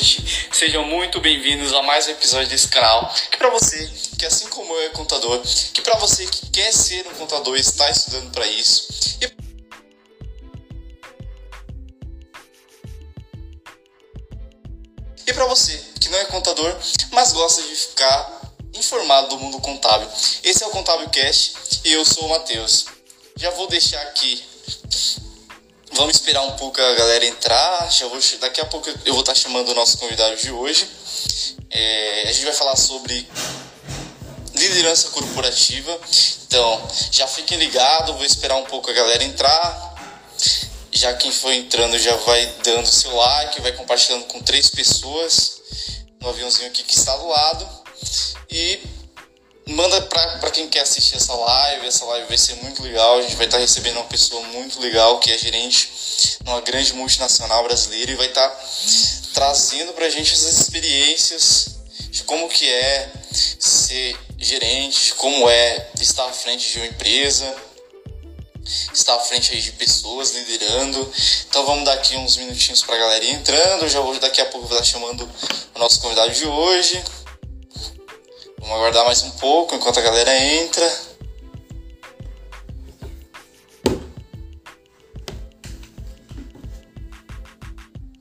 noite. Sejam muito bem-vindos a mais um episódio desse canal. Que para você, que assim como eu é contador, que para você que quer ser um contador está estudando para isso, e E para você que não é contador, mas gosta de ficar informado do mundo contábil. Esse é o Contábil Cast e eu sou o Matheus. Já vou deixar aqui Vamos esperar um pouco a galera entrar. Já vou, daqui a pouco eu vou estar chamando o nosso convidado de hoje. É, a gente vai falar sobre liderança corporativa. Então, já fiquem ligados, vou esperar um pouco a galera entrar. Já quem for entrando já vai dando seu like, vai compartilhando com três pessoas no aviãozinho aqui que está do lado. E manda para quem quer assistir essa live. Essa live vai ser muito legal. A gente vai estar tá recebendo uma pessoa muito legal que é gerente numa grande multinacional brasileira e vai estar tá trazendo para a gente as experiências de como que é ser gerente, como é estar à frente de uma empresa, estar à frente aí de pessoas liderando. Então vamos dar aqui uns minutinhos para a galera ir entrando. Eu já vou daqui a pouco estar chamando o nosso convidado de hoje. Vamos aguardar mais um pouco enquanto a galera entra.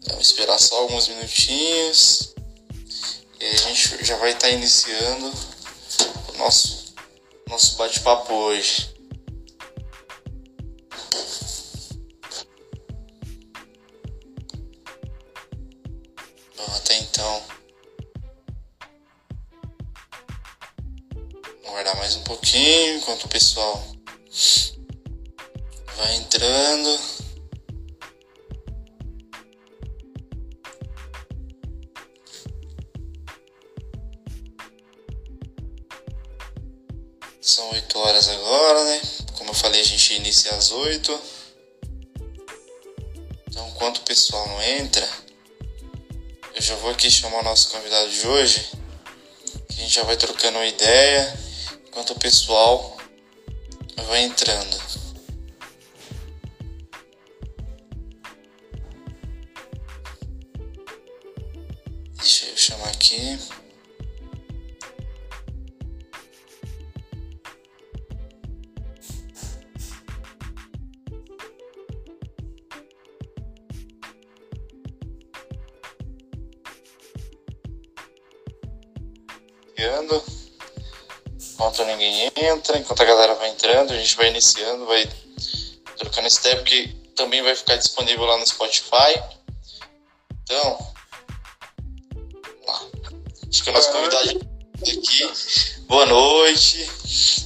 Vamos esperar só alguns minutinhos. E a gente já vai estar tá iniciando o nosso, nosso bate-papo hoje. Enquanto o pessoal vai entrando. São 8 horas agora, né? Como eu falei, a gente inicia às 8. Então, enquanto o pessoal não entra, eu já vou aqui chamar o nosso convidado de hoje. a gente já vai trocando uma ideia enquanto o pessoal vai entrando. Entra, enquanto a galera vai entrando, a gente vai iniciando, vai trocando esse tempo que também vai ficar disponível lá no Spotify. Então, lá. acho que o nosso convidado aqui. Boa noite.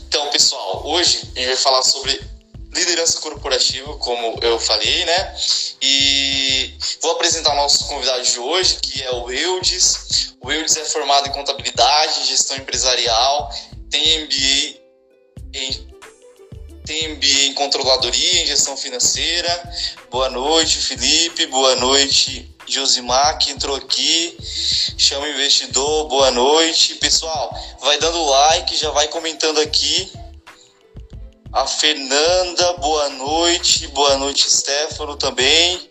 Então, pessoal, hoje a gente vai falar sobre liderança corporativa, como eu falei, né? E vou apresentar o nosso convidado de hoje, que é o Eudes. O Eudes é formado em contabilidade, gestão empresarial tem MBA em MBA em controladoria, em gestão financeira. Boa noite, Felipe. Boa noite, Josimar, que entrou aqui. Chama investidor. Boa noite. Pessoal, vai dando like, já vai comentando aqui. A Fernanda, boa noite. Boa noite, Stefano também.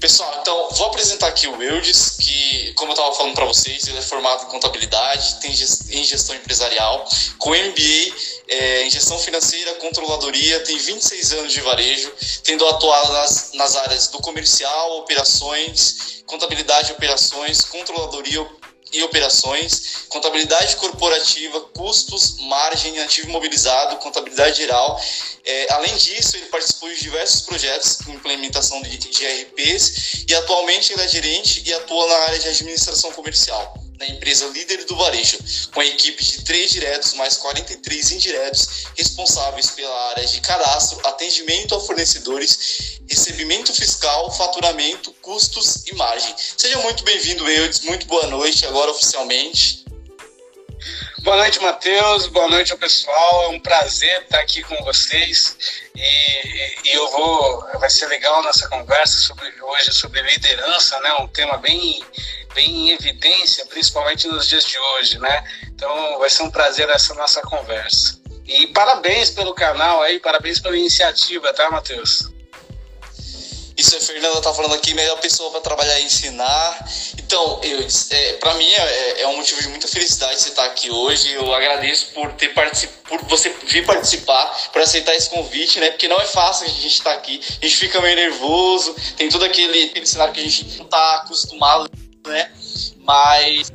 Pessoal, então vou apresentar aqui o Eudes, que, como eu estava falando para vocês, ele é formado em contabilidade, tem em gestão empresarial, com MBA é, em gestão financeira, controladoria, tem 26 anos de varejo, tendo atuado nas, nas áreas do comercial, operações, contabilidade, operações, controladoria, e operações, contabilidade corporativa, custos, margem, ativo imobilizado, contabilidade geral. É, além disso, ele participou de diversos projetos com implementação de, de RPs e atualmente ele é gerente e atua na área de administração comercial na empresa líder do varejo, com a equipe de três diretos mais 43 indiretos, responsáveis pela área de cadastro, atendimento a fornecedores, recebimento fiscal, faturamento, custos e margem. Seja muito bem-vindo, Eudes, muito boa noite, agora oficialmente. Boa noite, Matheus. Boa noite pessoal. É um prazer estar aqui com vocês. E, e, eu vou. Vai ser legal nessa conversa sobre hoje sobre liderança, né? Um tema bem bem em evidência, principalmente nos dias de hoje, né? Então vai ser um prazer essa nossa conversa. E parabéns pelo canal aí, parabéns pela iniciativa, tá, Matheus? Isso a Fernanda tá falando aqui, melhor pessoa para trabalhar e ensinar. Então, eu, é, para mim é, é, um motivo de muita felicidade você estar aqui hoje. Eu agradeço por ter por você vir participar, por aceitar esse convite, né? Porque não é fácil a gente estar aqui. A gente fica meio nervoso, tem todo aquele, aquele cenário que a gente não tá acostumado, né? Mas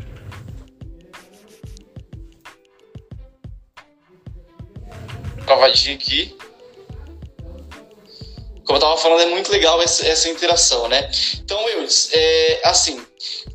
travadinha aqui como eu estava falando, é muito legal essa, essa interação, né? Então, eu, é, assim,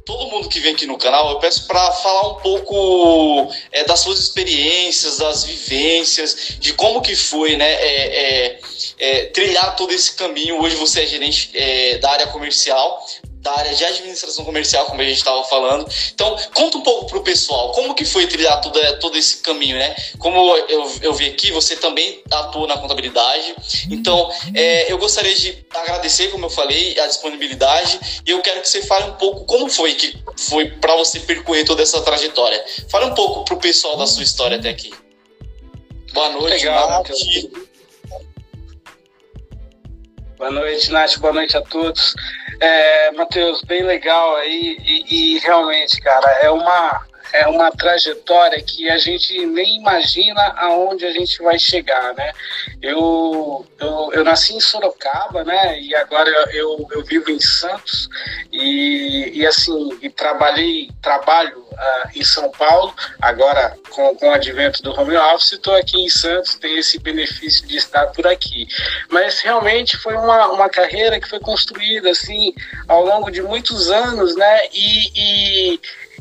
todo mundo que vem aqui no canal, eu peço para falar um pouco é, das suas experiências, das vivências, de como que foi, né? É, é, é trilhar todo esse caminho. Hoje você é gerente é, da área comercial, da área de administração comercial, como a gente estava falando. Então, conta um pouco para o pessoal, como que foi trilhar todo, todo esse caminho, né? Como eu, eu vi aqui, você também atua na contabilidade. Então, é, eu gostaria de agradecer, como eu falei, a disponibilidade e eu quero que você fale um pouco como foi que foi para você percorrer toda essa trajetória. Fale um pouco para o pessoal da sua história até aqui. Boa noite, Legal, Nath. Boa noite, Nath. Boa noite a todos. É, Matheus, bem legal aí e, e, realmente, cara, é uma é uma trajetória que a gente nem imagina aonde a gente vai chegar, né? Eu, eu, eu nasci em Sorocaba, né? E agora eu, eu vivo em Santos e, e assim, e trabalhei, trabalho uh, em São Paulo, agora com, com o advento do home office, estou aqui em Santos, tenho esse benefício de estar por aqui. Mas realmente foi uma, uma carreira que foi construída assim ao longo de muitos anos, né? E, e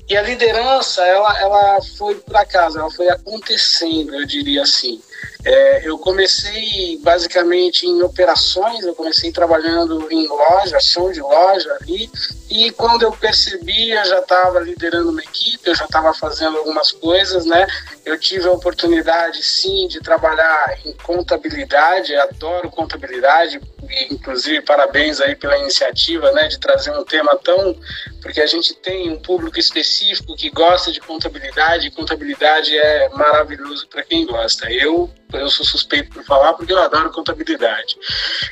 e a liderança, ela, ela foi por acaso, ela foi acontecendo, eu diria assim. É, eu comecei basicamente em operações, eu comecei trabalhando em loja, chão de loja ali, e quando eu percebi, eu já estava liderando uma equipe, eu já estava fazendo algumas coisas, né? Eu tive a oportunidade, sim, de trabalhar em contabilidade, adoro contabilidade, inclusive parabéns aí pela iniciativa, né, de trazer um tema tão, porque a gente tem um público específico que gosta de contabilidade, e contabilidade é maravilhoso para quem gosta. Eu eu sou suspeito por falar porque eu adoro contabilidade.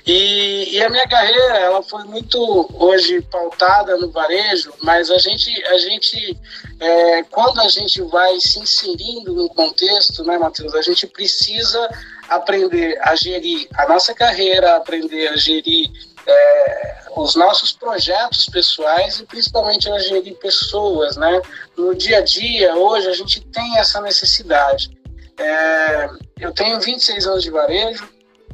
E, e, a minha carreira, ela foi muito hoje pautada no varejo, mas a gente, a gente é, quando a gente vai se inserindo no contexto, né, Matheus, a gente precisa aprender a gerir a nossa carreira, aprender a gerir é, os nossos projetos pessoais e principalmente a gerir pessoas, né? No dia a dia, hoje, a gente tem essa necessidade. É, eu tenho 26 anos de varejo.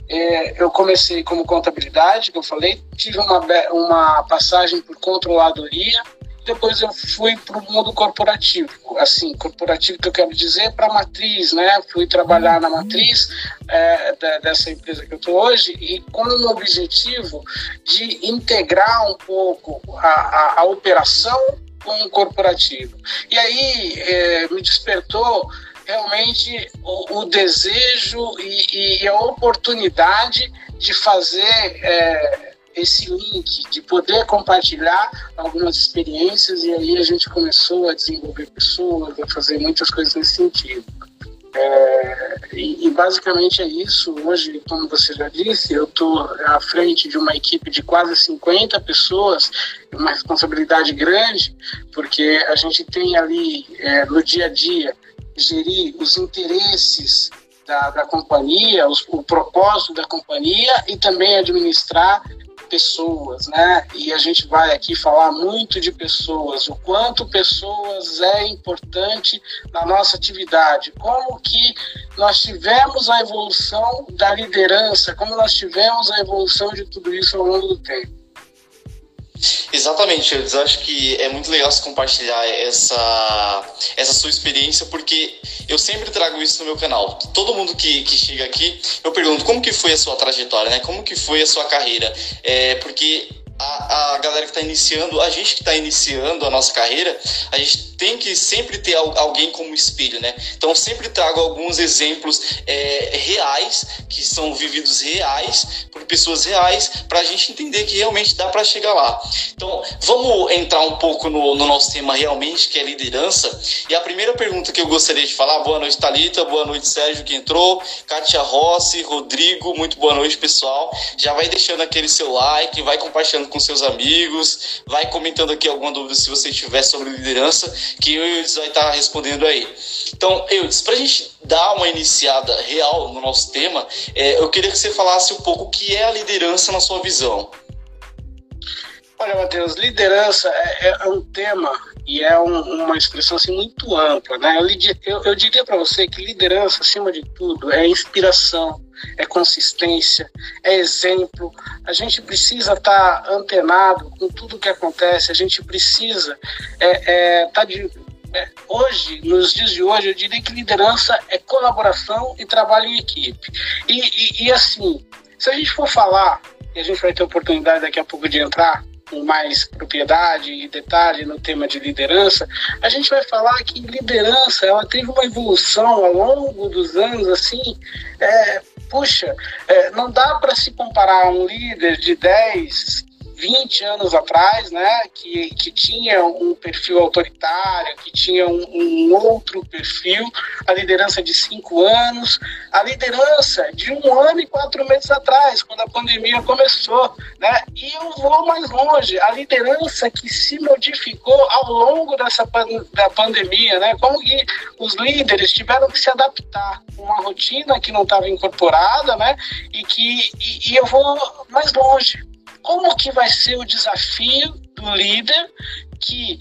É, eu comecei como contabilidade, que eu falei, tive uma, uma passagem por controladoria. Depois eu fui para o mundo corporativo, assim, corporativo que eu quero dizer para a matriz, né? Fui trabalhar na matriz é, da, dessa empresa que eu estou hoje e com o objetivo de integrar um pouco a, a, a operação com o corporativo. E aí é, me despertou realmente o, o desejo e, e, a oportunidade de fazer é, esse link, de poder compartilhar algumas experiências e aí a gente começou a desenvolver pessoas, a fazer muitas coisas nesse sentido. É, e, e, basicamente é isso. Hoje, como você já disse, eu estou à frente de uma equipe de quase 50 pessoas, uma responsabilidade grande, porque a gente tem ali é, no dia a dia gerir os interesses da, da companhia, os, o propósito da companhia e também administrar pessoas, né? E a gente vai aqui falar muito de pessoas, o quanto pessoas é importante na nossa atividade, como que nós tivemos a evolução da liderança, como nós tivemos a evolução de tudo isso ao longo do tempo. Exatamente, eu acho que é muito legal se compartilhar essa, essa sua experiência, porque eu sempre trago isso no meu canal. Todo mundo que, que chega aqui, eu pergunto como que foi a sua trajetória, né? Como que foi a sua carreira? É, porque a, a galera que está iniciando, a gente que está iniciando a nossa carreira, a gente tem que sempre ter alguém como espelho, né? Então sempre trago alguns exemplos é, reais, que são vividos reais, por pessoas reais, para a gente entender que realmente dá para chegar lá. Então vamos entrar um pouco no, no, nosso tema realmente, que é liderança. E a primeira pergunta que eu gostaria de falar, boa noite Talita, boa noite Sérgio que entrou, Kátia Rossi, Rodrigo, muito boa noite pessoal. Já vai deixando aquele seu like, vai compartilhando com seus amigos, vai comentando aqui alguma dúvida se você tiver sobre liderança, que o vai estar respondendo aí. Então, Eudes, para a gente dar uma iniciada real no nosso tema, é, eu queria que você falasse um pouco o que é a liderança na sua visão. Olha, Matheus, liderança é, é, é um tema e é um, uma expressão assim, muito ampla. Né? Eu, eu, eu diria para você que liderança, acima de tudo, é inspiração, é consistência, é exemplo. A gente precisa estar tá antenado com tudo que acontece, a gente precisa estar é, é, tá de, é, hoje, nos dias de hoje, eu diria que liderança é colaboração e trabalho em equipe. E, e, e, assim, se a gente for falar, e a gente vai ter oportunidade daqui a pouco de entrar com mais propriedade e detalhe no tema de liderança, a gente vai falar que liderança ela teve uma evolução ao longo dos anos, assim, é, puxa, é, não dá para se comparar um líder de 10, 20 anos atrás, né, que, que tinha um perfil autoritário, que tinha um, um outro perfil, a liderança de cinco anos, a liderança de um ano e quatro meses atrás, quando a pandemia começou, né, e eu vou mais longe, a liderança que se modificou ao longo dessa da pandemia, né, como que os líderes tiveram que se adaptar com uma rotina que não estava incorporada, né, e que e, e eu vou mais longe, como que vai ser o desafio do líder que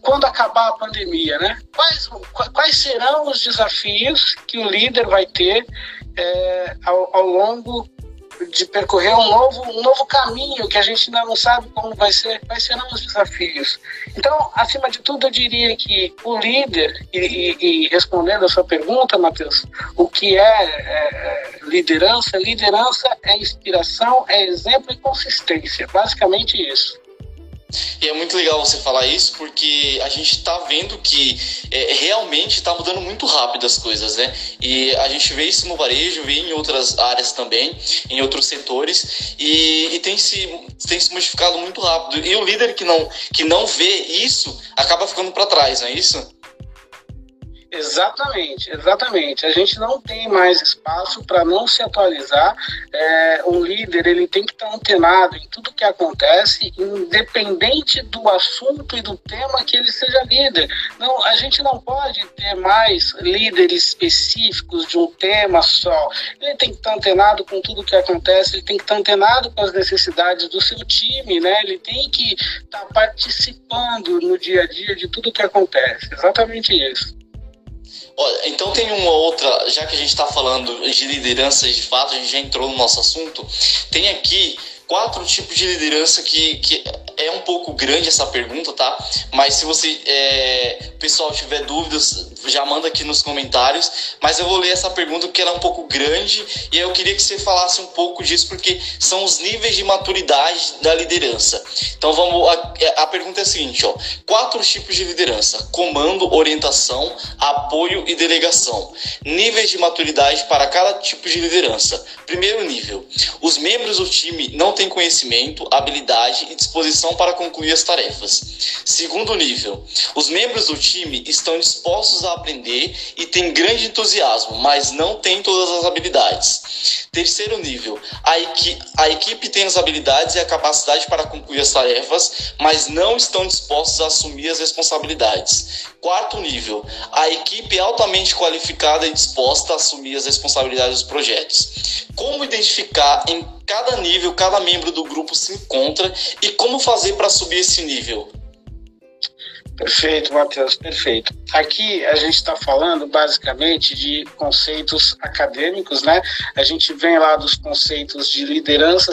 quando acabar a pandemia, né? Quais, quais serão os desafios que o líder vai ter é, ao, ao longo de percorrer um novo, um novo caminho que a gente ainda não sabe como vai ser, quais serão os desafios. Então, acima de tudo, eu diria que o líder, e, e, e respondendo a sua pergunta, Matheus, o que é, é, liderança? Liderança é inspiração, é exemplo e consistência, basicamente isso. E é muito legal você falar isso, porque a gente está vendo que é, realmente está mudando muito rápido as coisas, né? E a gente vê isso no varejo, vê em outras áreas também, em outros setores, e, e tem, se, tem se modificado muito rápido. E o líder que não, que não vê isso acaba ficando para trás, não é isso? Exatamente, exatamente. A gente não tem mais espaço para não se atualizar. É, um líder ele tem que estar antenado em tudo que acontece, independente do assunto e do tema que ele seja líder. Não, a gente não pode ter mais líderes específicos de um tema só. Ele tem que estar antenado com tudo que acontece. Ele tem que estar antenado com as necessidades do seu time, né? Ele tem que estar participando no dia a dia de tudo que acontece. Exatamente isso. Olha, então tem uma outra, já que a gente está falando de lideranças de fato, a gente já entrou no nosso assunto, tem aqui quatro tipos de liderança que, que é um pouco grande essa pergunta, tá? Mas se você, é, pessoal, tiver dúvidas, já manda aqui nos comentários. Mas eu vou ler essa pergunta porque ela é um pouco grande e eu queria que você falasse um pouco disso porque são os níveis de maturidade da liderança. Então vamos, a, a pergunta é a seguinte, ó: quatro tipos de liderança: comando, orientação, apoio e delegação. Níveis de maturidade para cada tipo de liderança. Primeiro nível: os membros do time não têm conhecimento, habilidade e disposição para concluir as tarefas. Segundo nível: os membros do time estão dispostos a aprender e têm grande entusiasmo, mas não têm todas as habilidades. Terceiro nível: a, equi a equipe tem as habilidades e a capacidade para concluir as tarefas, mas não estão dispostos a assumir as responsabilidades. Quarto nível: a equipe é altamente qualificada e disposta a assumir as responsabilidades dos projetos. Como identificar em cada nível cada membro do grupo se encontra e como fazer para subir esse nível? Perfeito, Matheus, perfeito. Aqui a gente está falando basicamente de conceitos acadêmicos, né? A gente vem lá dos conceitos de liderança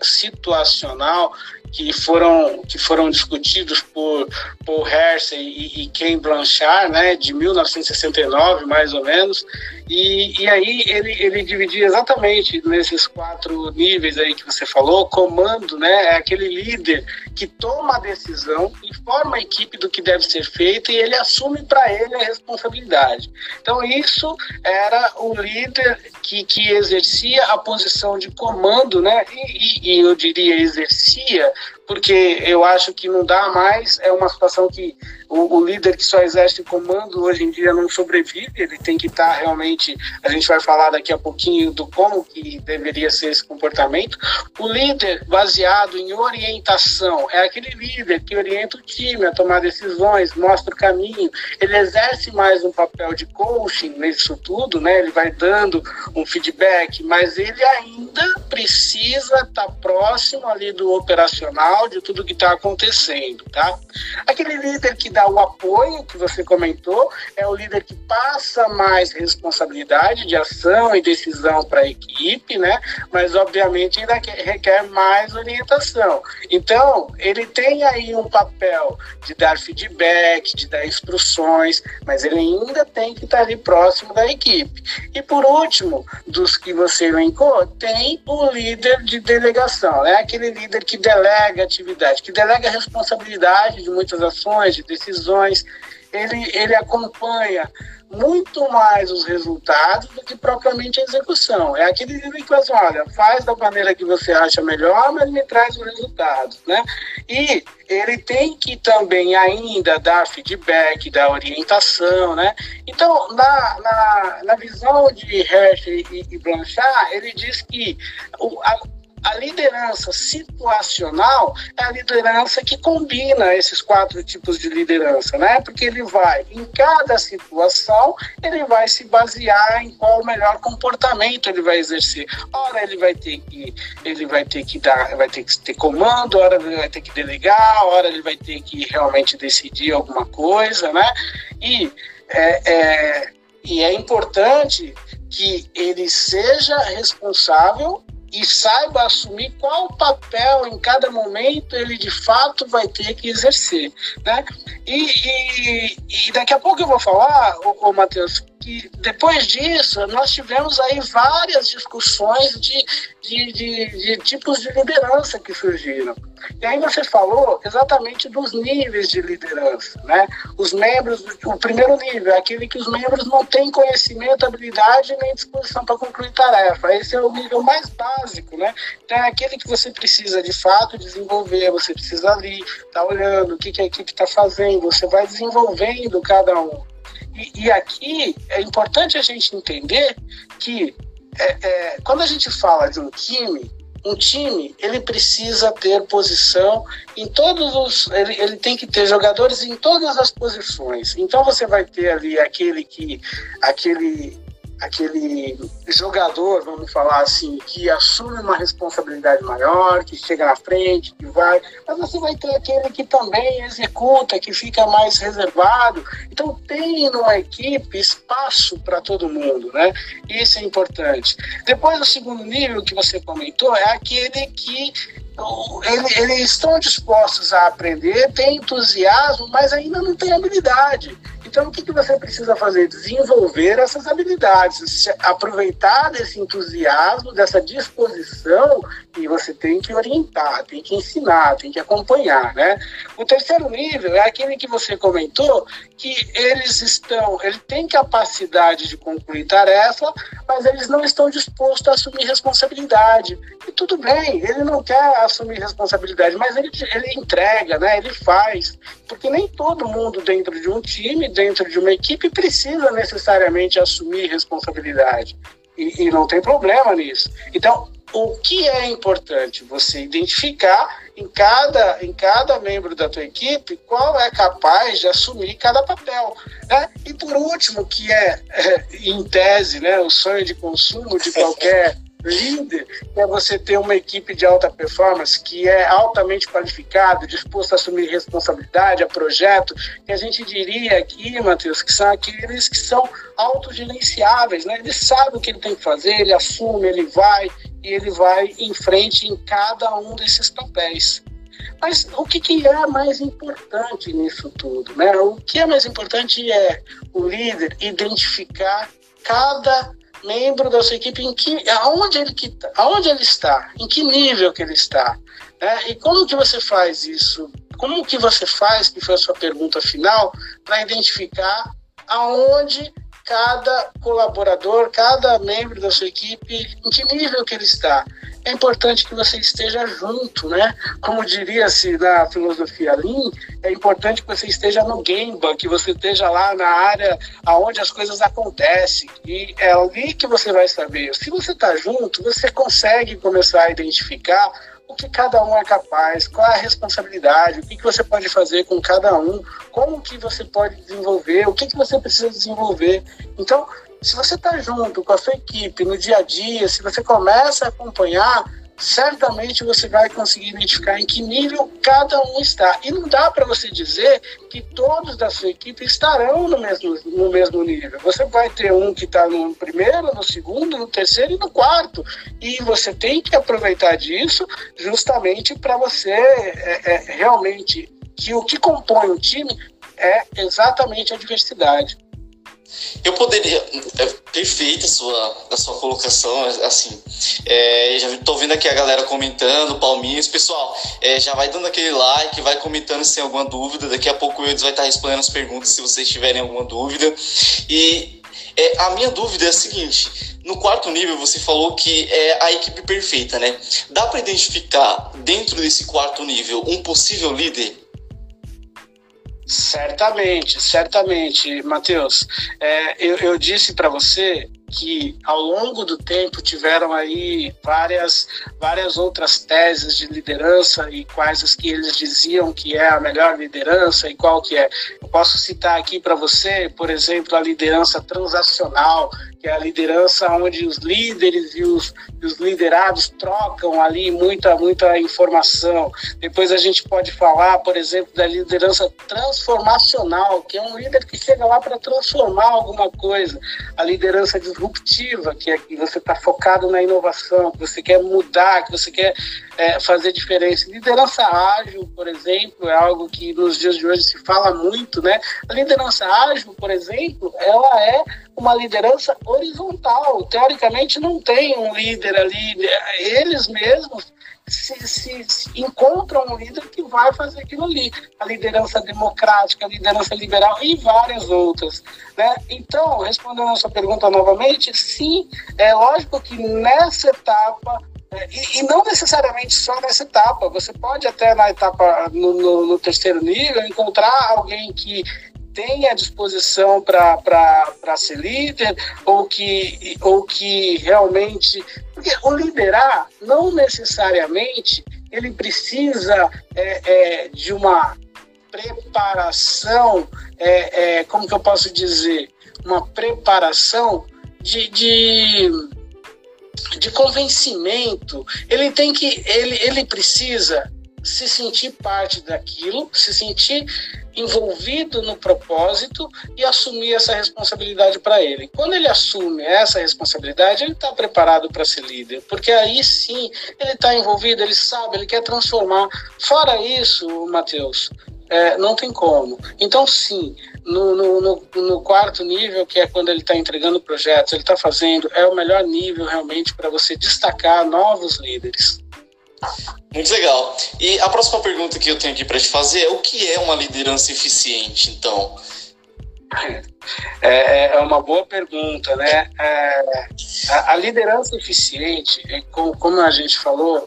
situacional que foram, que foram discutidos por Paul Hersey e, e Ken Blanchard, né, de 1969, mais ou menos, E, e aí ele, ele dividia exatamente nesses quatro níveis aí que você falou, comando, né? É aquele líder que toma a decisão, informa a equipe do que deve ser feito e ele assume para ele a responsabilidade. Então isso era o líder que, que exercia a posição de comando, né? E, e, e eu diria exercia porque eu acho que não dá mais, é uma situação que o, o, líder que só exerce comando hoje em dia não sobrevive, ele tem que estar tá realmente, a gente vai falar daqui a pouquinho do como que deveria ser esse comportamento. O líder baseado em orientação é aquele líder que orienta o time a tomar decisões, mostra o caminho, ele exerce mais um papel de coaching nisso tudo, né? Ele vai dando um feedback, mas ele ainda precisa estar tá próximo ali do operacional, de tudo que está acontecendo, tá? Aquele líder que dá o apoio que você comentou, é o líder que passa mais responsabilidade de ação e decisão para a equipe, né? Mas obviamente ainda requer mais orientação. Então, ele tem aí um papel de dar feedback, de dar instruções, mas ele ainda tem que estar ali próximo da equipe. E por último, dos que você elencou, tem o líder de delegação, né? Aquele líder que delega atividade, que delega responsabilidade de muitas ações, de decisões decisões, ele, ele acompanha muito mais os resultados do que propriamente a execução. É aquele que você olha, faz da maneira que você acha melhor, mas me traz os resultados, né? E ele tem que também ainda dar feedback, dar orientação, né? Então, na, na, na visão de Hershey e, e Blanchard, ele diz que o, a, a liderança situacional é a liderança que combina esses quatro tipos de liderança, né? Porque ele vai, em cada situação, ele vai se basear em qual o melhor comportamento ele vai exercer. Ora, ele vai ter que, ele vai ter que dar, vai ter que ter comando, ora ele vai ter que delegar, ora ele vai ter que realmente decidir alguma coisa, né? E é, é e é importante que ele seja responsável e saiba assumir qual papel em cada momento ele de fato vai ter que exercer, né? E, e, e daqui a pouco eu vou falar, ô Matheus, que depois disso nós tivemos aí várias discussões de, de, de, de, tipos de liderança que surgiram. E aí você falou exatamente dos níveis de liderança, né? Os membros, o primeiro nível é aquele que os membros não têm conhecimento, habilidade nem disposição para concluir tarefa. Esse é o nível mais básico, né? Então é aquele que você precisa de fato desenvolver, você precisa ali, tá olhando o que, que a equipe está fazendo, você vai desenvolvendo cada um. E, e aqui é importante a gente entender que é, é, quando a gente fala de um time, um time ele precisa ter posição em todos os ele, ele tem que ter jogadores em todas as posições. Então você vai ter ali aquele que aquele aquele jogador, vamos falar assim, que assume uma responsabilidade maior, que chega na frente, que vai, mas você vai ter aquele que também executa, que fica mais reservado. Então tem numa equipe espaço para todo mundo, né? Isso é importante. Depois o segundo nível que você comentou é aquele que eles, eles estão dispostos a aprender, têm entusiasmo, mas ainda não têm habilidade. Então, o que, que você precisa fazer? Desenvolver essas habilidades, aproveitar desse entusiasmo, dessa disposição, e você tem que orientar, tem que ensinar, tem que acompanhar, né? O terceiro nível é aquele que você comentou, que eles estão, ele tem capacidade de concluir tarefa, mas eles não estão dispostos a assumir responsabilidade. E tudo bem, ele não quer assumir responsabilidade, mas ele, ele entrega, né? Ele faz, porque nem todo mundo dentro de um time, dentro de uma equipe, precisa necessariamente assumir responsabilidade. E, e não tem problema nisso. Então, o que é importante? Você identificar em cada, em cada membro da tua equipe qual é capaz de assumir cada papel. Né? E por último, que é, é em tese, né, o sonho de consumo de qualquer líder é você ter uma equipe de alta performance que é altamente qualificada, disposta a assumir responsabilidade, a projeto, que a gente diria aqui, Matheus, que são aqueles que são autogerenciáveis, né? Ele sabe o que ele tem que fazer, ele assume, ele vai e ele vai em frente em cada um desses papéis. Mas o que, que é mais importante nisso tudo? Né? O que é mais importante é o líder identificar cada membro da sua equipe em que aonde ele que aonde ele está, em que nível que ele está, né? E como que você faz isso? Como que você faz, que foi a sua pergunta final, para identificar aonde cada colaborador, cada membro da sua equipe, em que nível que ele está. É importante que você esteja junto, né? Como diria-se na filosofia Lean, é importante que você esteja no Gemba, que você esteja lá na área aonde as coisas acontecem. E é ali que você vai saber. Se você está junto, você consegue começar a identificar o que cada um é capaz, qual é a responsabilidade, o que, que você pode fazer com cada um, como que você pode desenvolver, o que, que você precisa desenvolver. Então, se você está junto com a sua equipe no dia a dia, se você começa a acompanhar, certamente você vai conseguir identificar em que nível cada um está. E não dá para você dizer que todos da sua equipe estarão no mesmo, no mesmo nível. Você vai ter um que está no primeiro, no segundo, no terceiro e no quarto. E você tem que aproveitar disso justamente para você é, é, realmente que o que compõe o time é exatamente a diversidade. Eu poderia. É perfeita a sua, a sua colocação, assim. É, já estou vendo aqui a galera comentando, palminhas. Pessoal, é, já vai dando aquele like, vai comentando se tem alguma dúvida. Daqui a pouco o Eudes vai estar respondendo as perguntas se vocês tiverem alguma dúvida. E é, a minha dúvida é a seguinte: no quarto nível, você falou que é a equipe perfeita, né? Dá para identificar dentro desse quarto nível um possível líder? Certamente, certamente, Matheus. É, eu, eu disse para você que ao longo do tempo tiveram aí várias, várias outras teses de liderança e quais as que eles diziam que é a melhor liderança e qual que é. Eu posso citar aqui para você, por exemplo, a liderança transacional, que é a liderança onde os líderes e os, e os liderados trocam ali muita, muita informação. Depois a gente pode falar, por exemplo, da liderança transformacional, que é um líder que chega lá para transformar alguma coisa. A liderança disruptiva, que é que você está focado na inovação, que você quer mudar, que você quer é, fazer diferença. Liderança ágil, por exemplo, é algo que nos dias de hoje se fala muito, né? A liderança ágil, por exemplo, ela é uma liderança horizontal. Teoricamente, não tem um líder ali, eles mesmos se, se, se, encontram um líder que vai fazer aquilo ali. A liderança democrática, a liderança liberal e várias outras. Né? Então, respondendo a sua pergunta novamente, sim, é lógico que nessa etapa e, e, não necessariamente só nessa etapa. Você pode até na etapa no, no, no terceiro nível encontrar alguém que tenha disposição para ser líder ou que, ou que realmente. Porque o liderar não necessariamente ele precisa é, é, de uma preparação, é, é como que eu posso dizer? Uma preparação de, de de convencimento, ele tem que ele, ele precisa se sentir parte daquilo, se sentir envolvido no propósito e assumir essa responsabilidade para ele. Quando ele assume essa responsabilidade, ele está preparado para ser líder, porque aí sim ele está envolvido, ele sabe, ele quer transformar. Fora isso, Matheus, é, não tem como. Então, sim, no, no, no, no, quarto nível, que é quando ele está entregando projetos, ele está fazendo, é o melhor nível realmente para você destacar novos líderes. Muito legal. E a próxima pergunta que eu tenho aqui para te fazer é: o que é uma liderança eficiente, então? É, é, é uma boa pergunta, né? É, a, a, liderança eficiente, é, como, como a gente falou,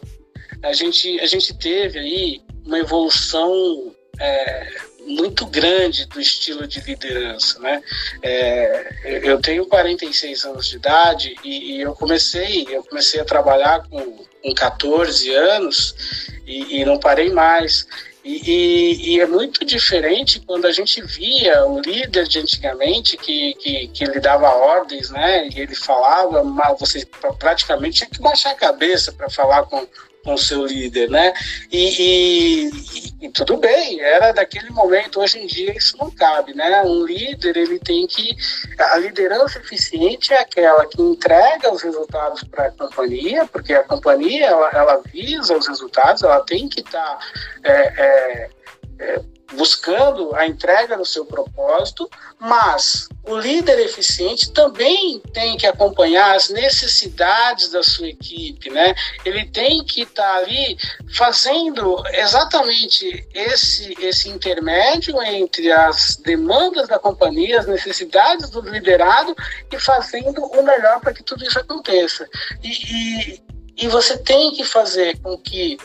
a gente, a gente teve aí uma evolução é, muito grande do estilo de liderança, né? É, eu tenho 46 anos de idade e, e, eu comecei, eu comecei a trabalhar com, com 14 anos e, e não parei mais. E, e, e, é muito diferente quando a gente via o líder de antigamente que, que, que ele dava ordens, né? E ele falava, mas você praticamente tinha que baixar a cabeça para falar com, com seu líder, né? E, e, e, tudo bem, era daquele momento. Hoje em dia isso não cabe, né? Um líder ele tem que a liderança eficiente é aquela que entrega os resultados para a companhia, porque a companhia ela, ela, visa os resultados, ela tem que estar tá, é, é, é, buscando a entrega do seu propósito, mas o líder eficiente também tem que acompanhar as necessidades da sua equipe, né? Ele tem que estar tá ali fazendo exatamente esse esse intermédio entre as demandas da companhia, as necessidades do liderado e fazendo o melhor para que tudo isso aconteça. E, e, e você tem que fazer com que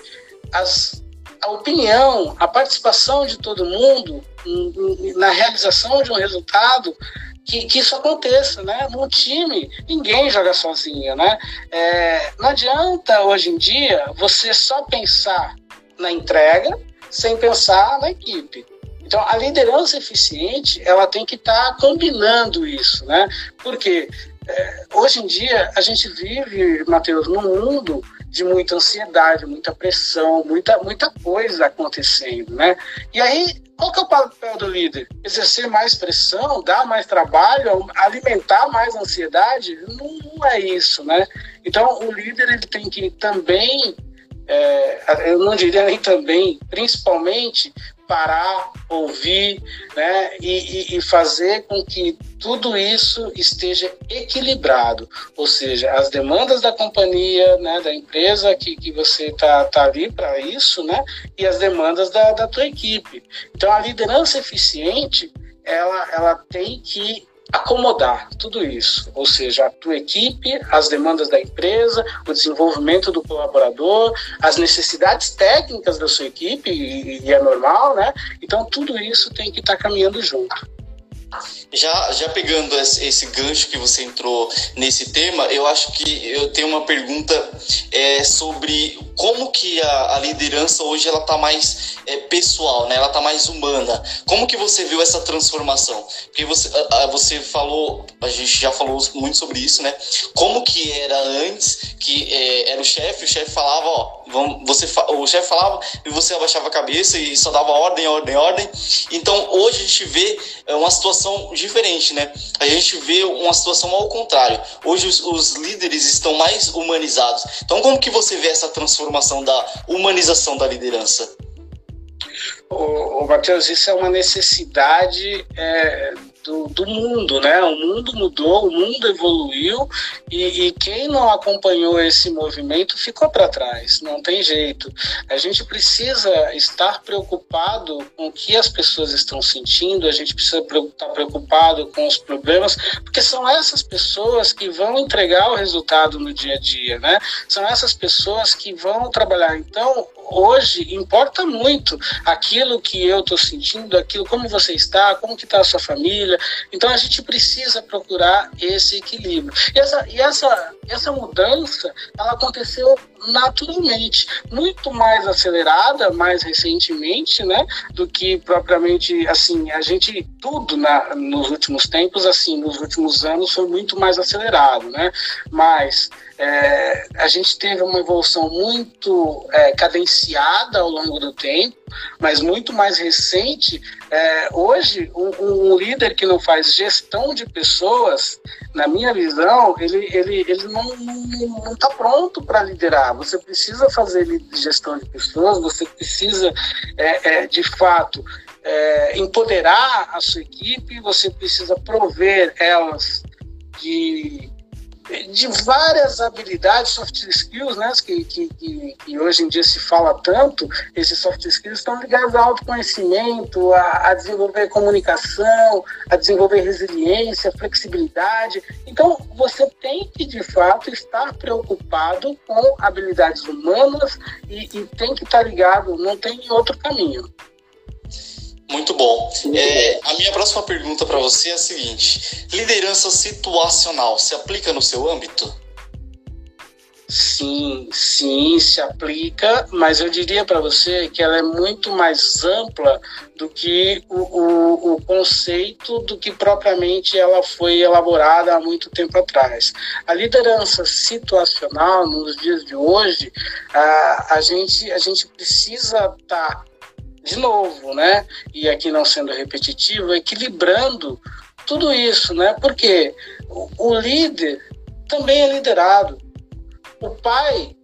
as a opinião, a participação de todo mundo na realização de um resultado que, que, isso aconteça, né? No time, ninguém joga sozinho, né? É, não adianta hoje em dia você só pensar na entrega sem pensar na equipe. Então, a liderança eficiente, ela tem que estar tá combinando isso, né? Porque é, hoje em dia a gente vive, Matheus, num mundo de muita ansiedade, muita pressão, muita, muita coisa acontecendo, né? E aí, qual que é o papel do líder? Exercer mais pressão, dar mais trabalho, alimentar mais ansiedade? Não, não é isso, né? Então, o líder ele tem que também, é, eu não diria nem também, principalmente parar, ouvir, né, e, e, fazer com que tudo isso esteja equilibrado, ou seja, as demandas da companhia, né, da empresa que, que você está tá ali para isso, né, e as demandas da, da tua equipe. Então, a liderança eficiente, ela, ela tem que acomodar tudo isso, ou seja, a tua equipe, as demandas da empresa, o desenvolvimento do colaborador, as necessidades técnicas da sua equipe, e, e é normal, né? Então tudo isso tem que estar tá caminhando junto. Já, já pegando esse, gancho que você entrou nesse tema, eu acho que eu tenho uma pergunta é, sobre como que a, a liderança hoje ela está mais é, pessoal, né? Ela está mais humana. Como que você viu essa transformação? Porque você, a, você falou, a gente já falou muito sobre isso, né? Como que era antes, que é, era o chefe, o chefe falava, ó, vamos, você, o chefe falava e você abaixava a cabeça e só dava ordem, ordem, ordem. Então hoje a gente vê é, uma situação diferente, né? A gente vê uma situação ao contrário. Hoje os, os líderes estão mais humanizados. Então como que você vê essa transformação da humanização da liderança? O, Matheus, isso é uma necessidade é, do, do, mundo, né? O mundo mudou, o mundo evoluiu e, e quem não acompanhou esse movimento ficou para trás, não tem jeito. A gente precisa estar preocupado com o que as pessoas estão sentindo, a gente precisa estar preocupado com os problemas, porque são essas pessoas que vão entregar o resultado no dia a dia, né? São essas pessoas que vão trabalhar. Então, hoje importa muito aquilo que eu estou sentindo, aquilo como você está, como que está a sua família. Então a gente precisa procurar esse equilíbrio. E essa, e essa, essa mudança ela aconteceu naturalmente, muito mais acelerada, mais recentemente, né, do que propriamente assim a gente tudo na, nos últimos tempos, assim, nos últimos anos foi muito mais acelerado, né? Mas é, a gente teve uma evolução muito é, cadenciada ao longo do tempo, mas muito mais recente. É, hoje, um, um, líder que não faz gestão de pessoas, na minha visão, ele, ele, ele não está pronto para liderar. Você precisa fazer gestão de pessoas, você precisa, é, é, de fato, é, empoderar a sua equipe, você precisa prover elas de de várias habilidades, soft skills, né, que, que, que, hoje em dia se fala tanto, esses soft skills estão ligados ao autoconhecimento, a, a desenvolver comunicação, a desenvolver resiliência, flexibilidade. Então, você tem que, de fato, estar preocupado com habilidades humanas e, e tem que estar ligado, não tem outro caminho. Muito bom. É, a minha próxima pergunta para você é a seguinte: liderança situacional se aplica no seu âmbito? Sim, sim, se aplica, mas eu diria para você que ela é muito mais ampla do que o, o, o, conceito do que propriamente ela foi elaborada há muito tempo atrás. A liderança situacional, nos dias de hoje, a, a, gente, a gente precisa estar tá de novo, né? E aqui não sendo repetitivo, equilibrando tudo isso, né? Porque o, líder também é liderado. O pai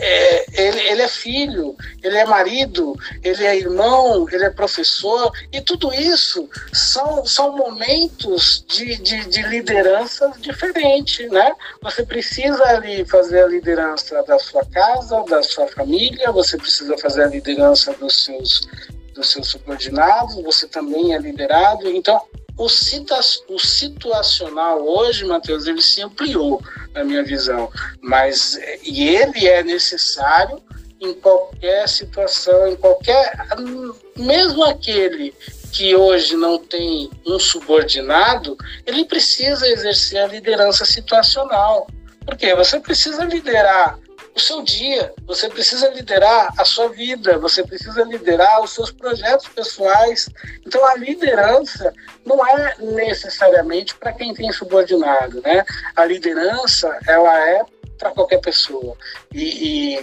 é, ele, ele é filho, ele é marido, ele é irmão, ele é professor, e tudo isso são, são momentos de, de, de liderança diferentes, né? Você precisa ali fazer a liderança da sua casa, da sua família, você precisa fazer a liderança dos seus, dos seus subordinados, você também é liderado, então o, cita, o situacional hoje, Matheus, ele se ampliou, na minha visão, mas e ele é necessário em qualquer situação, em qualquer. Mesmo aquele que hoje não tem um subordinado, ele precisa exercer a liderança situacional. Porque você precisa liderar o seu dia, você precisa liderar a sua vida, você precisa liderar os seus projetos pessoais. Então a liderança não é necessariamente para quem tem subordinado, né? A liderança ela é para qualquer pessoa e,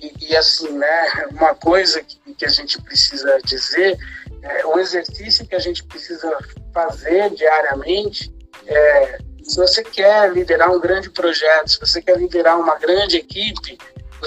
e, e, assim, né? Uma coisa que, que a gente precisa dizer, é, o exercício que a gente precisa fazer diariamente é se você quer liderar um grande projeto, se você quer liderar uma grande equipe,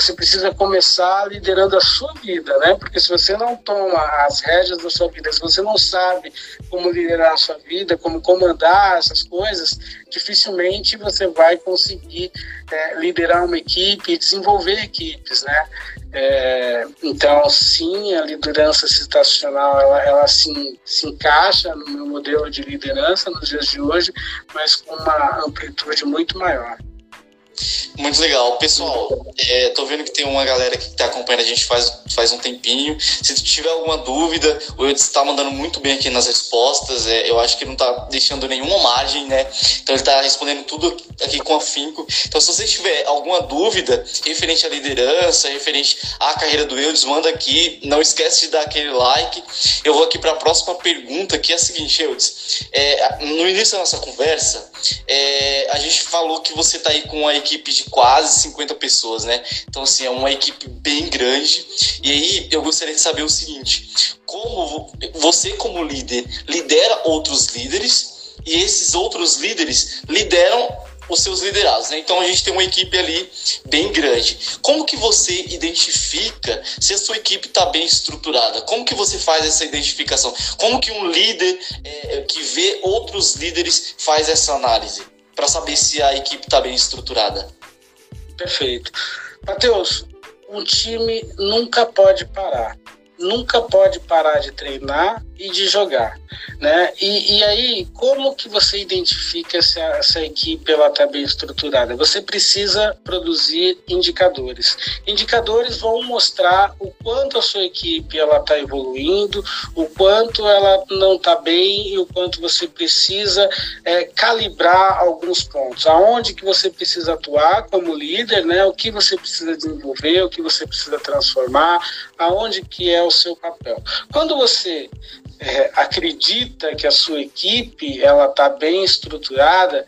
você precisa começar liderando a sua vida, né? Porque se você não toma as rédeas da sua vida, se você não sabe como liderar a sua vida, como comandar essas coisas, dificilmente você vai conseguir é, liderar uma equipe e desenvolver equipes, né? É, então, sim, a liderança situacional ela, ela se, se encaixa no meu modelo de liderança nos dias de hoje, mas com uma amplitude muito maior. Muito legal. Pessoal, é, tô vendo que tem uma galera que tá acompanhando a gente faz, faz um tempinho. Se tiver alguma dúvida, o Eudes está mandando muito bem aqui nas respostas. É, eu acho que não tá deixando nenhuma margem, né? Então ele tá respondendo tudo aqui com afinco. Então, se você tiver alguma dúvida referente à liderança, referente à carreira do Eudes, manda aqui. Não esquece de dar aquele like. Eu vou aqui para a próxima pergunta, que é a seguinte, Eudes. É, no início da nossa conversa, é, a gente falou que você tá aí com a equipe de quase 50 pessoas, né? Então, assim, é uma equipe bem grande. E aí eu gostaria de saber o seguinte: como você, como líder, lidera outros líderes e esses outros líderes lideram os seus liderados, né? Então a gente tem uma equipe ali bem grande. Como que você identifica se a sua equipe está bem estruturada? Como que você faz essa identificação? Como que um líder é, que vê outros líderes faz essa análise para saber se a equipe está bem estruturada? Perfeito. Matheus, um time nunca pode parar. Nunca pode parar de treinar e de jogar, né? E, e aí, como que você identifica se a, essa equipe ela está bem estruturada? Você precisa produzir indicadores. Indicadores vão mostrar o quanto a sua equipe ela está evoluindo, o quanto ela não está bem e o quanto você precisa é, calibrar alguns pontos. Aonde que você precisa atuar como líder, né? O que você precisa desenvolver, o que você precisa transformar, aonde que é o seu papel. Quando você é, acredita que a sua equipe ela está bem estruturada,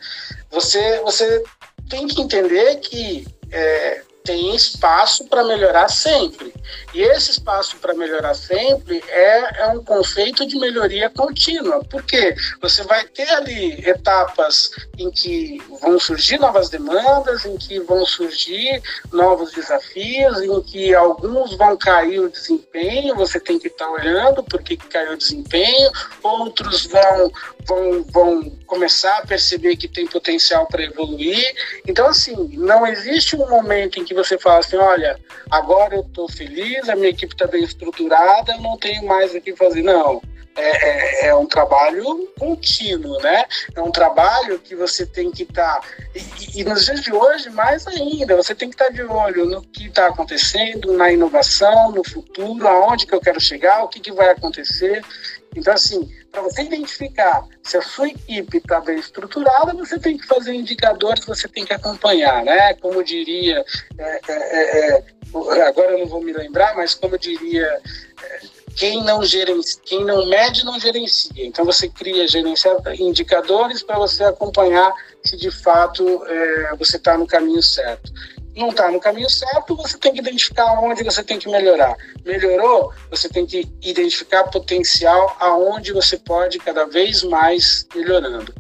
você, você tem que entender que é, tem espaço para melhorar sempre. E esse espaço para melhorar sempre é, é um conceito de melhoria contínua, porque você vai ter ali etapas em que vão surgir novas demandas, em que vão surgir novos desafios, em que alguns vão cair o desempenho, você tem que estar tá olhando por que caiu o desempenho, outros vão, vão, vão começar a perceber que tem potencial para evoluir. Então, assim, não existe um momento em que você fala assim, olha, agora eu estou feliz, a minha equipe está bem estruturada, eu não tenho mais o que fazer. Não, é, é, é, um trabalho contínuo, né? É um trabalho que você tem que estar. Tá, e, e, nos dias de hoje, mais ainda, você tem que estar tá de olho no que está acontecendo, na inovação, no futuro, aonde que eu quero chegar, o que, que vai acontecer. Então, assim, para você identificar se a sua equipe está bem estruturada, você tem que fazer indicadores, você tem que acompanhar, né? Como diria, é, é, é, é agora eu não vou me lembrar, mas como diria, quem não gerencia, quem não mede não gerencia. Então você cria gerenciar indicadores para você acompanhar se de fato é, você está no caminho certo não está no caminho certo, você tem que identificar onde você tem que melhorar. Melhorou, você tem que identificar potencial aonde você pode cada vez mais melhorando.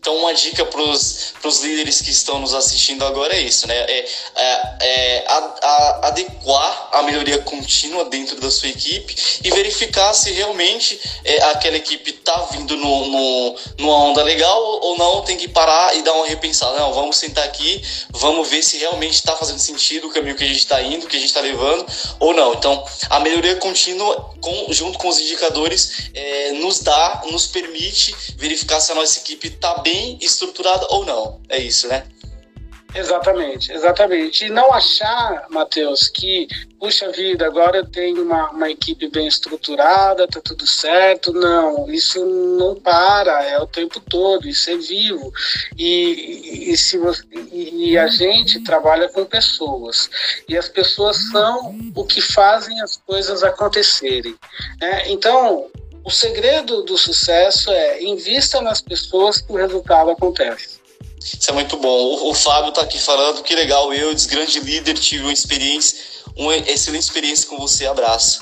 Então, uma dica para os líderes que estão nos assistindo agora é isso, né? É, é, é a, a, adequar a melhoria contínua dentro da sua equipe e verificar se realmente é, aquela equipe está vindo no, no, numa onda legal ou não, tem que parar e dar uma repensada. Não, vamos sentar aqui, vamos ver se realmente está fazendo sentido o caminho que a gente está indo, que a gente está levando ou não. Então, a melhoria contínua, com, junto com os indicadores, é, nos dá, nos permite verificar se a nossa equipe está bem bem estruturada ou não. É isso, né? Exatamente, exatamente. E não achar, Matheus, que, puxa vida, agora eu tenho uma, uma equipe bem estruturada, tá tudo certo. Não, isso não para, é o tempo todo, isso é vivo. E, e, se você, e, e a gente trabalha com pessoas. E as pessoas são o que fazem as coisas acontecerem. Né? Então, o segredo do sucesso é invista nas pessoas que o resultado acontece. Isso é muito bom. O, o Fábio está aqui falando que legal, eu, grande líder, tive uma experiência, uma excelente experiência com você. Abraço.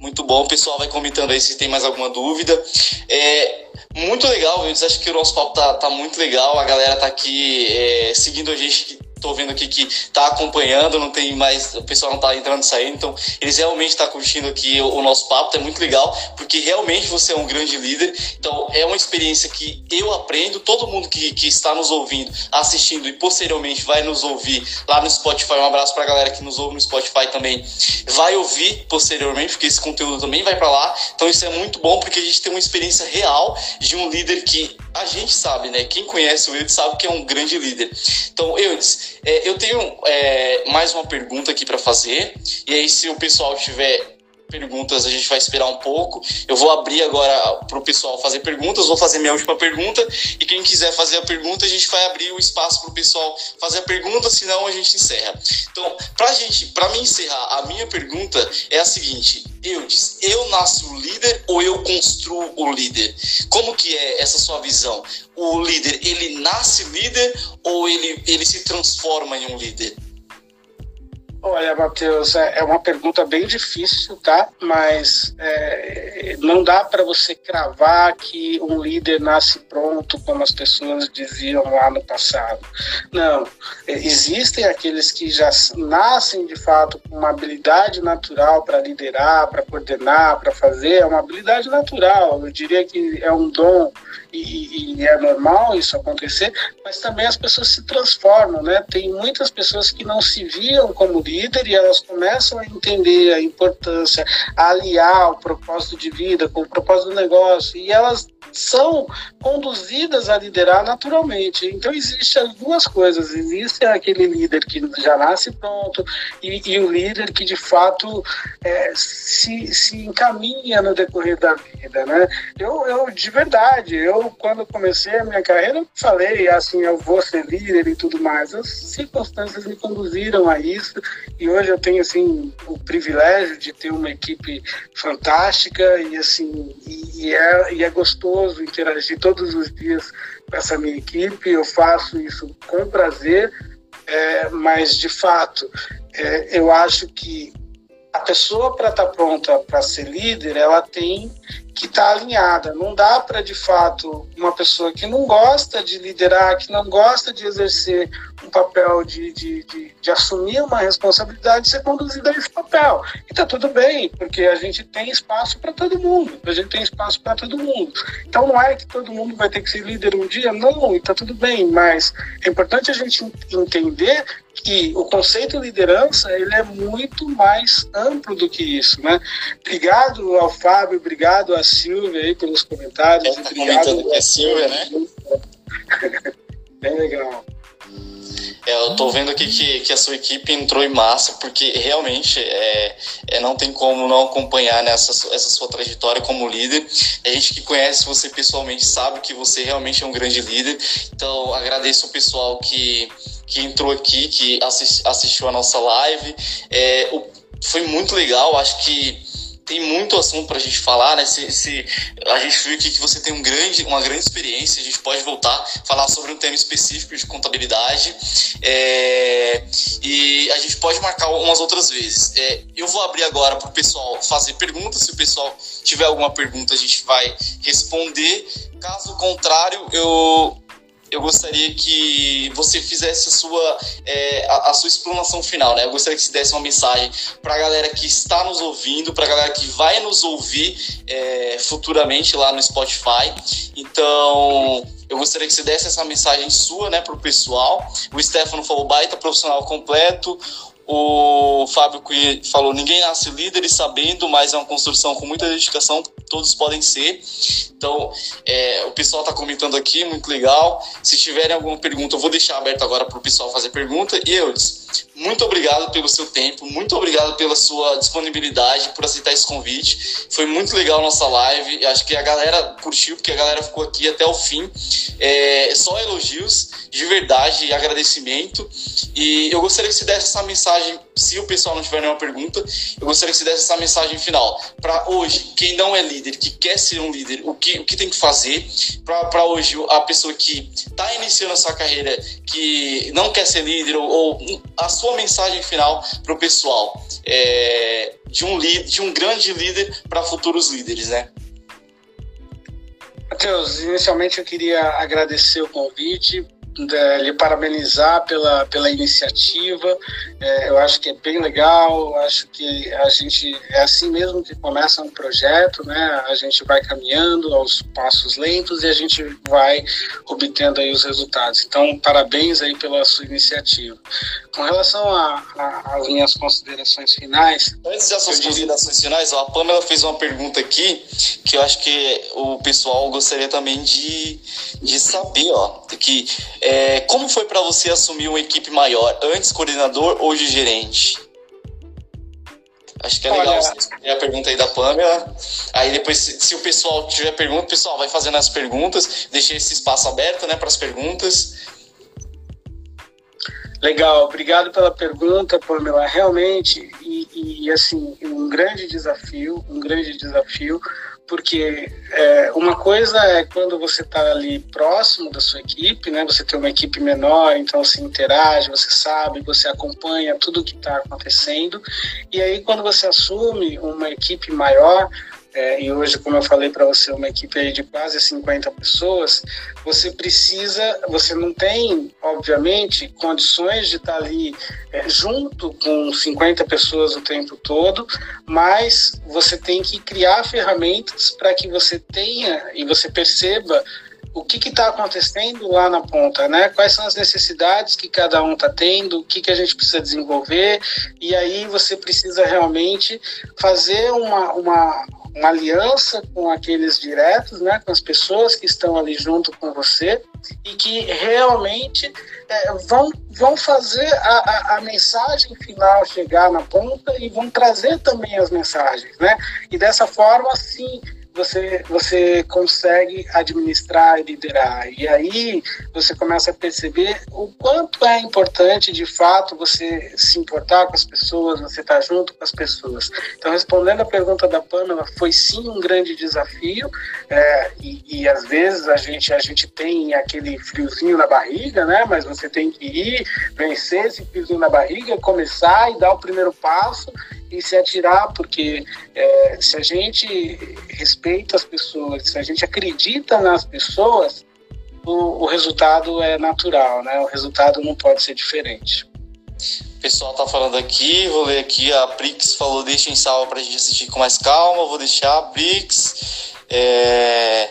Muito bom, o pessoal vai comentando aí se tem mais alguma dúvida. É muito legal, eu acho que o nosso papo tá, tá muito legal. A galera tá aqui é, seguindo a gente tô vendo aqui que tá acompanhando, não tem mais, o pessoal não tá entrando e saindo, então eles realmente tá curtindo aqui o, o nosso papo, é muito legal, porque realmente você é um grande líder, então é uma experiência que eu aprendo, todo mundo que, que está nos ouvindo, assistindo e posteriormente vai nos ouvir lá no Spotify, um abraço pra galera que nos ouve no Spotify também, vai ouvir posteriormente, porque esse conteúdo também vai para lá, então isso é muito bom, porque a gente tem uma experiência real de um líder que a gente sabe, né? Quem conhece o Eudes sabe que é um grande líder. Então, Eudes, é, eu tenho é, mais uma pergunta aqui para fazer. E aí, se o pessoal tiver perguntas, a gente vai esperar um pouco. Eu vou abrir agora para o pessoal fazer perguntas, vou fazer minha última pergunta. E quem quiser fazer a pergunta, a gente vai abrir o espaço para o pessoal fazer a pergunta, senão a gente encerra. Então, para gente, para mim encerrar, a minha pergunta é a seguinte: eu eu nasço líder ou eu construo o líder? Como que é essa sua visão? O líder, ele nasce líder ou ele, ele se transforma em um líder? Olha, Matheus, é, é uma pergunta bem difícil, tá? Mas é, não dá para você cravar que um líder nasce pronto, como as pessoas diziam lá no passado. Não, é, existem aqueles que já nascem de fato com uma habilidade natural para liderar, para coordenar, para fazer, é uma habilidade natural. Eu diria que é um dom e, e, é normal isso acontecer, mas também as pessoas se transformam, né? Tem muitas pessoas que não se viam como líder e elas começam a entender a importância, a aliar o propósito de vida com o propósito do negócio. E elas são conduzidas a liderar naturalmente. Então existem as duas coisas, existe aquele líder que já nasce pronto e, e o líder que de fato é, se, se encaminha no decorrer da vida, né? Eu, eu de verdade, eu quando comecei a minha carreira falei assim, eu vou ser líder e tudo mais. As circunstâncias me conduziram a isso e hoje eu tenho assim o privilégio de ter uma equipe fantástica e assim e, e é, e é gostoso gostoso interagir todos os dias com essa minha equipe, eu faço isso com prazer, é, mas de fato é, eu acho que a pessoa para estar tá pronta para ser líder, ela tem que está alinhada. Não dá para, de fato, uma pessoa que não gosta de liderar, que não gosta de exercer um papel de, de, de, de assumir uma responsabilidade, ser conduzida a esse papel. E está tudo bem, porque a gente tem espaço para todo mundo. A gente tem espaço para todo mundo. Então não é que todo mundo vai ter que ser líder um dia, não, e está tudo bem, mas é importante a gente entender que o conceito de liderança ele é muito mais amplo do que isso, né? Obrigado ao Fábio, obrigado a Silvia aí pelos comentários. Tá comentando que é Silvia, né? Bem legal. É, eu tô vendo aqui que, que a sua equipe entrou em massa, porque realmente é, é, não tem como não acompanhar nessa essa sua trajetória como líder. A gente que conhece você pessoalmente sabe que você realmente é um grande líder. Então, agradeço o pessoal que, que entrou aqui, que assist, assistiu a nossa live. É, o, foi muito legal, acho que tem muito assunto para a gente falar, né? Se, se, a gente viu aqui que você tem um grande, uma grande experiência, a gente pode voltar falar sobre um tema específico de contabilidade é, e a gente pode marcar umas outras vezes. É, eu vou abrir agora para o pessoal fazer perguntas. Se o pessoal tiver alguma pergunta, a gente vai responder. Caso contrário, eu eu gostaria que você fizesse a sua, é, a, a, sua explanação final, né? Eu gostaria que você desse uma mensagem para a galera que está nos ouvindo, para a galera que vai nos ouvir é, futuramente lá no Spotify. Então, eu gostaria que você desse essa mensagem sua, né, para o pessoal. O Stefano falou baita profissional completo. O Fábio falou: ninguém nasce líder e sabendo, mas é uma construção com muita dedicação, todos podem ser. Então, é, o pessoal está comentando aqui, muito legal. Se tiverem alguma pergunta, eu vou deixar aberto agora para o pessoal fazer pergunta. E eu, muito obrigado pelo seu tempo, muito obrigado pela sua disponibilidade, por aceitar esse convite. Foi muito legal a nossa live. Acho que a galera curtiu, porque a galera ficou aqui até o fim. É, só elogios, de verdade, agradecimento. E eu gostaria que você desse essa mensagem, se o pessoal não tiver nenhuma pergunta, eu gostaria que você desse essa mensagem final. Para hoje, quem não é líder, que quer ser um líder, o que, o que tem que fazer? Para hoje, a pessoa que está iniciando a sua carreira, que não quer ser líder, ou, ou a sua mensagem final para o pessoal é, de, um de um grande líder para futuros líderes, né? Matheus, inicialmente eu queria agradecer o convite, é, lhe parabenizar pela, pela iniciativa. É, eu acho que é bem legal, acho que a gente é assim mesmo que começa um projeto, né? A gente vai caminhando aos passos lentos e a gente vai obtendo aí os resultados. Então, parabéns aí pela sua iniciativa. Com relação às minhas considerações finais. Antes das suas considerações finais, a Pamela fez uma pergunta aqui que eu acho que o pessoal gostaria também de, de saber, ó, que é, como foi para você assumir uma equipe maior, antes coordenador, hoje gerente? Acho que é legal Olha... você a pergunta aí da Pamela. Aí depois, se, o pessoal tiver pergunta, pessoal, vai fazendo as perguntas, deixei esse espaço aberto, né, para as perguntas. Legal, obrigado pela pergunta, Pamela. Realmente, e, e assim, um grande desafio, um grande desafio, porque é, uma coisa é quando você está ali próximo da sua equipe, né? Você tem uma equipe menor, então você interage, você sabe, você acompanha tudo o que está acontecendo. E aí quando você assume uma equipe maior, é, e hoje, como eu falei para você, uma equipe de quase 50 pessoas, você precisa, você não tem, obviamente, condições de estar tá ali é, junto com 50 pessoas o tempo todo, mas você tem que criar ferramentas para que você tenha e você perceba o que está acontecendo lá na ponta, né? Quais são as necessidades que cada um está tendo, o que, que a gente precisa desenvolver, e aí você precisa realmente fazer uma, uma, uma aliança com aqueles diretos, né, com as pessoas que estão ali junto com você e que realmente é, vão, vão fazer a, a, a, mensagem final chegar na ponta e vão trazer também as mensagens, né? E dessa forma, sim, você, você consegue administrar e liderar. E aí você começa a perceber o quanto é importante, de fato, você se importar com as pessoas, você estar tá junto com as pessoas. Então, respondendo a pergunta da Pamela, foi sim um grande desafio, é, e, e às vezes a gente, a gente tem aquele friozinho na barriga, né? Mas você tem que ir, vencer esse friozinho na barriga, começar e dar o primeiro passo e se atirar, porque é, se a gente respeita as pessoas, se a gente acredita nas pessoas, o, o, resultado é natural, né? O resultado não pode ser diferente. O pessoal tá falando aqui, vou ler aqui, a Prix falou deixa em salva pra gente assistir com mais calma, vou deixar, Prix. É,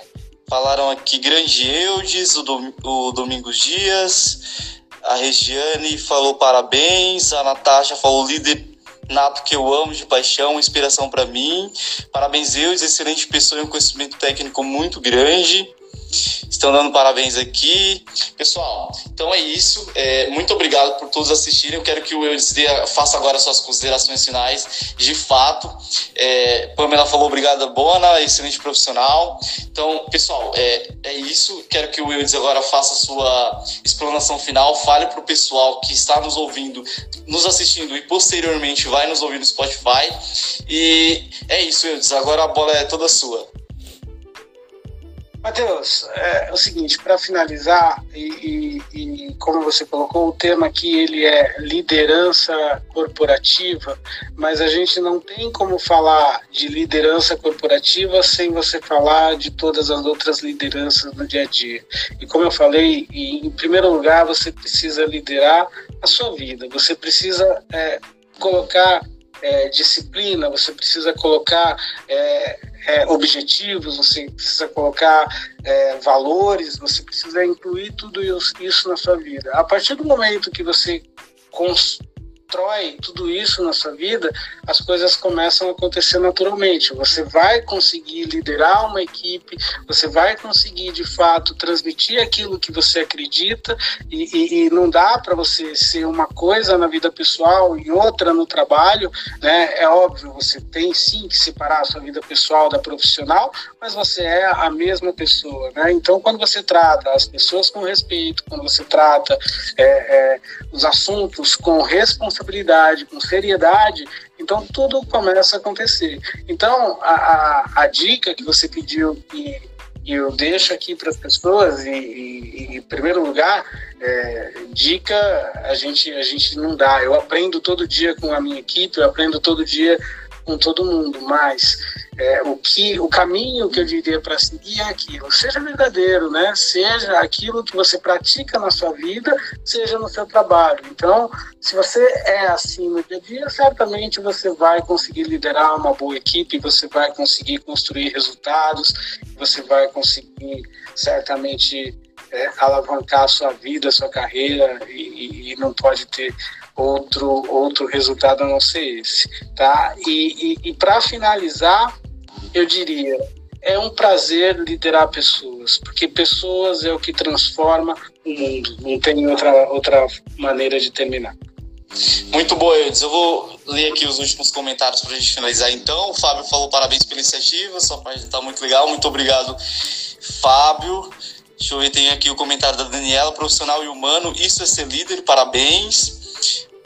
falaram aqui Grande Eudes, o, Dom, o Domingos Dias, a Regiane falou parabéns, a Natasha falou líder nato que eu amo de paixão, inspiração para mim. Parabéns, Deus, excelente pessoa e um conhecimento técnico muito grande. Estão dando parabéns aqui. Pessoal, então é isso. É, muito obrigado por todos assistirem. Eu quero que o Eudes faça agora suas considerações finais. De fato, é, Pamela falou obrigada, Bona, excelente profissional. Então, pessoal, é, é isso. Quero que o Eudes agora faça sua explanação final. Fale para o pessoal que está nos ouvindo, nos assistindo e posteriormente vai nos ouvir no Spotify. E é isso, Eudes. Agora a bola é toda sua. Matheus, é, o seguinte, para finalizar, e, e, e, como você colocou, o tema aqui ele é liderança corporativa, mas a gente não tem como falar de liderança corporativa sem você falar de todas as outras lideranças no dia a dia. E como eu falei, em primeiro lugar, você precisa liderar a sua vida, você precisa é, colocar é, disciplina, você precisa colocar é, é, objetivos, você precisa colocar é, valores, você precisa incluir tudo isso na sua vida. A partir do momento que você constrói tudo isso na sua vida, as coisas começam a acontecer naturalmente. Você vai conseguir liderar uma equipe, você vai conseguir de fato transmitir aquilo que você acredita e, e, e não dá para você ser uma coisa na vida pessoal e outra no trabalho, né? É óbvio, você tem sim que separar a sua vida pessoal da profissional, mas você é a mesma pessoa, né? Então, quando você trata as pessoas com respeito, quando você trata é, é, os assuntos com responsabilidade, com seriedade, então tudo começa a acontecer. Então, a, a, a dica que você pediu e, e eu deixo aqui para as pessoas, e, e, em primeiro lugar, é, dica a gente, a gente não dá. Eu aprendo todo dia com a minha equipe, eu aprendo todo dia com todo mundo, mas é, o que o caminho que eu diria para seguir é aquilo. Seja verdadeiro né? Seja aquilo que você pratica na sua vida seja no seu trabalho. Então se você é assim no dia a dia certamente você vai conseguir liderar uma boa equipe você vai conseguir construir resultados você vai conseguir certamente é, alavancar a sua vida a sua carreira e, e não pode ter outro outro resultado a não ser esse tá e, e, e para finalizar eu diria, é um prazer liderar pessoas, porque pessoas é o que transforma o mundo. Não tem outra, outra maneira de terminar. Muito bom, Eudes. Eu vou ler aqui os últimos comentários para a gente finalizar então. O Fábio falou parabéns pela iniciativa, sua página está muito legal. Muito obrigado, Fábio. Deixa eu ver, tem aqui o comentário da Daniela, profissional e humano. Isso é ser líder, parabéns.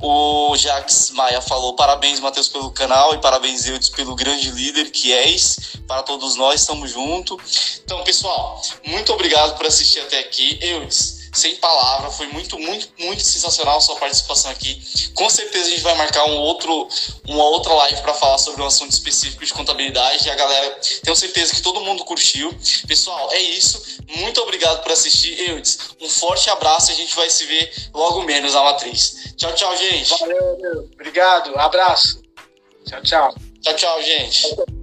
O Jax Maia falou: parabéns, Matheus, pelo canal e parabéns, Eudes, pelo grande líder que és. Para todos nós, estamos juntos. Então, pessoal, muito obrigado por assistir até aqui. Eudes, sem palavra. Foi muito, muito, muito sensacional a sua participação aqui. Com certeza a gente vai marcar um outro, uma outra live para falar sobre um assunto específico de contabilidade. E a galera, tenho certeza que todo mundo curtiu. Pessoal, é isso. Muito obrigado por assistir. Eudes, um forte abraço e a gente vai se ver logo menos na Matriz. Tchau, tchau, gente. Valeu, meu. Obrigado. Abraço. Tchau, tchau. Tchau, tchau, gente.